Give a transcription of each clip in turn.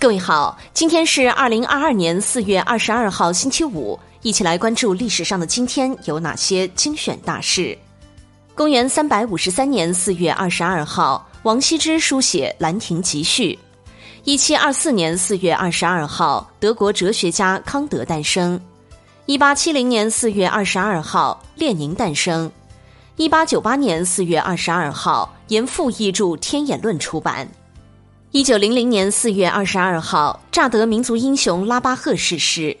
各位好，今天是二零二二年四月二十二号，星期五，一起来关注历史上的今天有哪些精选大事。公元三百五十三年四月二十二号，王羲之书写《兰亭集序》。一七二四年四月二十二号，德国哲学家康德诞生。一八七零年四月二十二号，列宁诞生。一八九八年四月二十二号，严复译著《天演论》出版。一九零零年四月二十二号，乍得民族英雄拉巴赫逝世。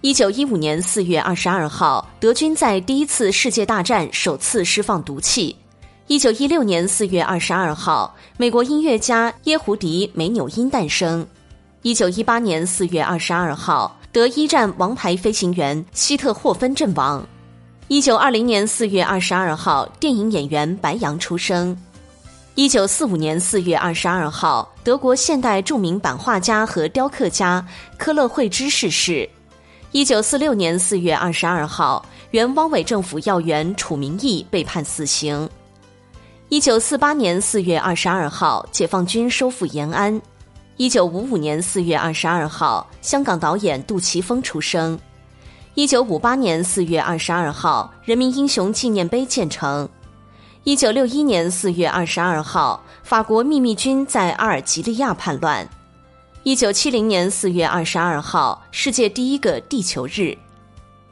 一九一五年四月二十二号，德军在第一次世界大战首次释放毒气。一九一六年四月二十二号，美国音乐家耶胡迪·梅纽因诞生。一九一八年四月二十二号，德一战王牌飞行员希特霍芬阵亡。一九二零年四月二十二号，电影演员白杨出生。一九四五年四月二十二号，德国现代著名版画家和雕刻家科勒惠芝逝世。一九四六年四月二十二号，原汪伪政府要员楚明义被判死刑。一九四八年四月二十二号，解放军收复延安。一九五五年四月二十二号，香港导演杜琪峰出生。一九五八年四月二十二号，人民英雄纪念碑建成。一九六一年四月二十二号，法国秘密军在阿尔及利亚叛乱。一九七零年四月二十二号，世界第一个地球日。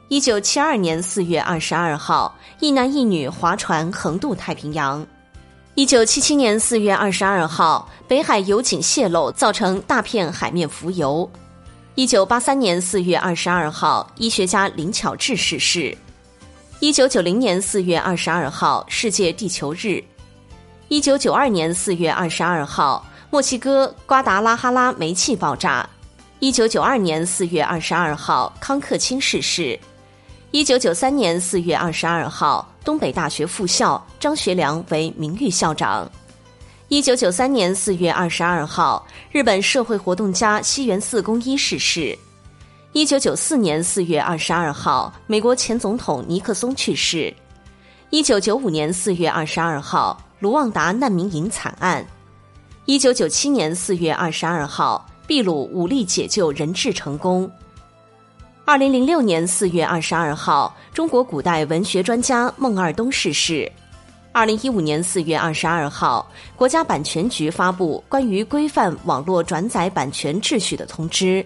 一九七二年四月二十二号，一男一女划船横渡太平洋。一九七七年四月二十二号，北海油井泄漏，造成大片海面浮油。一九八三年四月二十二号，医学家林巧稚逝世。一九九零年四月二十二号，世界地球日。一九九二年四月二十二号，墨西哥瓜达拉哈拉煤气爆炸。一九九二年四月二十二号，康克清逝世。一九九三年四月二十二号，东北大学副校张学良为名誉校长。一九九三年四月二十二号，日本社会活动家西园寺公一逝世。一九九四年四月二十二号，美国前总统尼克松去世。一九九五年四月二十二号，卢旺达难民营惨案。一九九七年四月二十二号，秘鲁武力解救人质成功。二零零六年四月二十二号，中国古代文学专家孟二冬逝世。二零一五年四月二十二号，国家版权局发布关于规范网络转载版权秩序的通知。